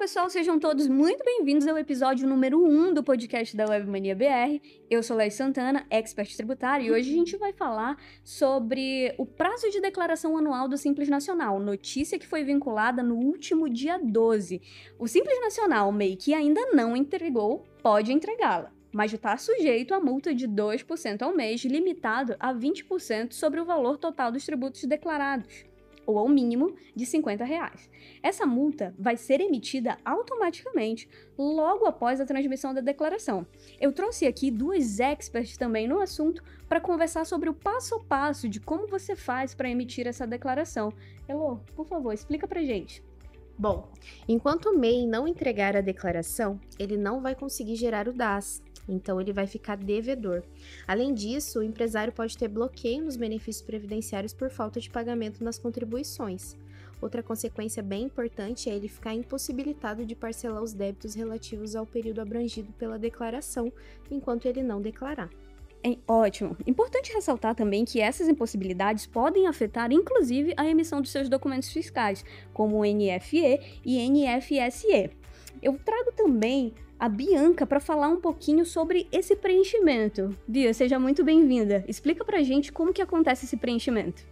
pessoal, sejam todos muito bem-vindos ao episódio número 1 do podcast da Webmania BR. Eu sou Laís Santana, expert tributário, e hoje a gente vai falar sobre o prazo de declaração anual do Simples Nacional, notícia que foi vinculada no último dia 12. O Simples Nacional, MEI, que ainda não entregou, pode entregá-la mas está sujeito a multa de 2% ao mês, limitado a 20% sobre o valor total dos tributos declarados ou ao mínimo de 50 reais. Essa multa vai ser emitida automaticamente logo após a transmissão da declaração. Eu trouxe aqui duas experts também no assunto para conversar sobre o passo a passo de como você faz para emitir essa declaração. Elô, por favor, explica para gente. Bom, enquanto o MEI não entregar a declaração, ele não vai conseguir gerar o DAS, então ele vai ficar devedor. Além disso, o empresário pode ter bloqueio nos benefícios previdenciários por falta de pagamento nas contribuições. Outra consequência bem importante é ele ficar impossibilitado de parcelar os débitos relativos ao período abrangido pela declaração, enquanto ele não declarar. É ótimo. Importante ressaltar também que essas impossibilidades podem afetar inclusive a emissão dos seus documentos fiscais, como o NFE e NFSE. Eu trago também a Bianca para falar um pouquinho sobre esse preenchimento. Bia, seja muito bem-vinda. Explica pra gente como que acontece esse preenchimento.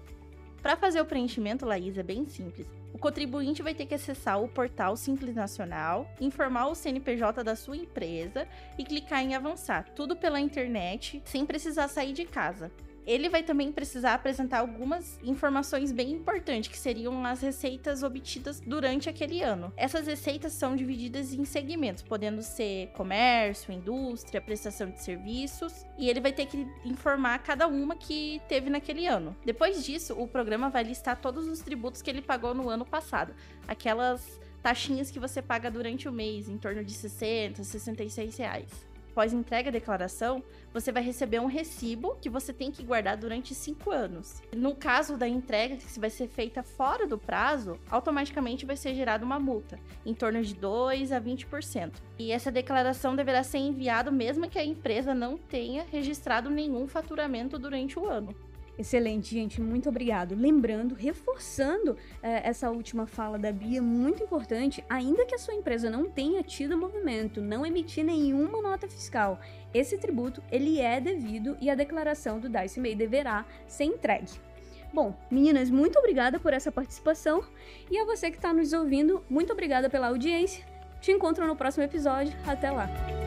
Para fazer o preenchimento, Laís, é bem simples. O contribuinte vai ter que acessar o portal Simples Nacional, informar o CNPJ da sua empresa e clicar em avançar, tudo pela internet, sem precisar sair de casa ele vai também precisar apresentar algumas informações bem importantes, que seriam as receitas obtidas durante aquele ano. Essas receitas são divididas em segmentos, podendo ser comércio, indústria, prestação de serviços, e ele vai ter que informar cada uma que teve naquele ano. Depois disso, o programa vai listar todos os tributos que ele pagou no ano passado, aquelas taxinhas que você paga durante o mês, em torno de 60, 66 reais após entrega a declaração, você vai receber um recibo que você tem que guardar durante cinco anos. No caso da entrega, que vai ser feita fora do prazo, automaticamente vai ser gerada uma multa, em torno de 2 a 20%. E essa declaração deverá ser enviada mesmo que a empresa não tenha registrado nenhum faturamento durante o ano. Excelente, gente, muito obrigado. Lembrando, reforçando é, essa última fala da Bia, muito importante, ainda que a sua empresa não tenha tido movimento, não emitir nenhuma nota fiscal, esse tributo ele é devido e a declaração do Dice May deverá ser entregue. Bom, meninas, muito obrigada por essa participação e a você que está nos ouvindo, muito obrigada pela audiência. Te encontro no próximo episódio. Até lá!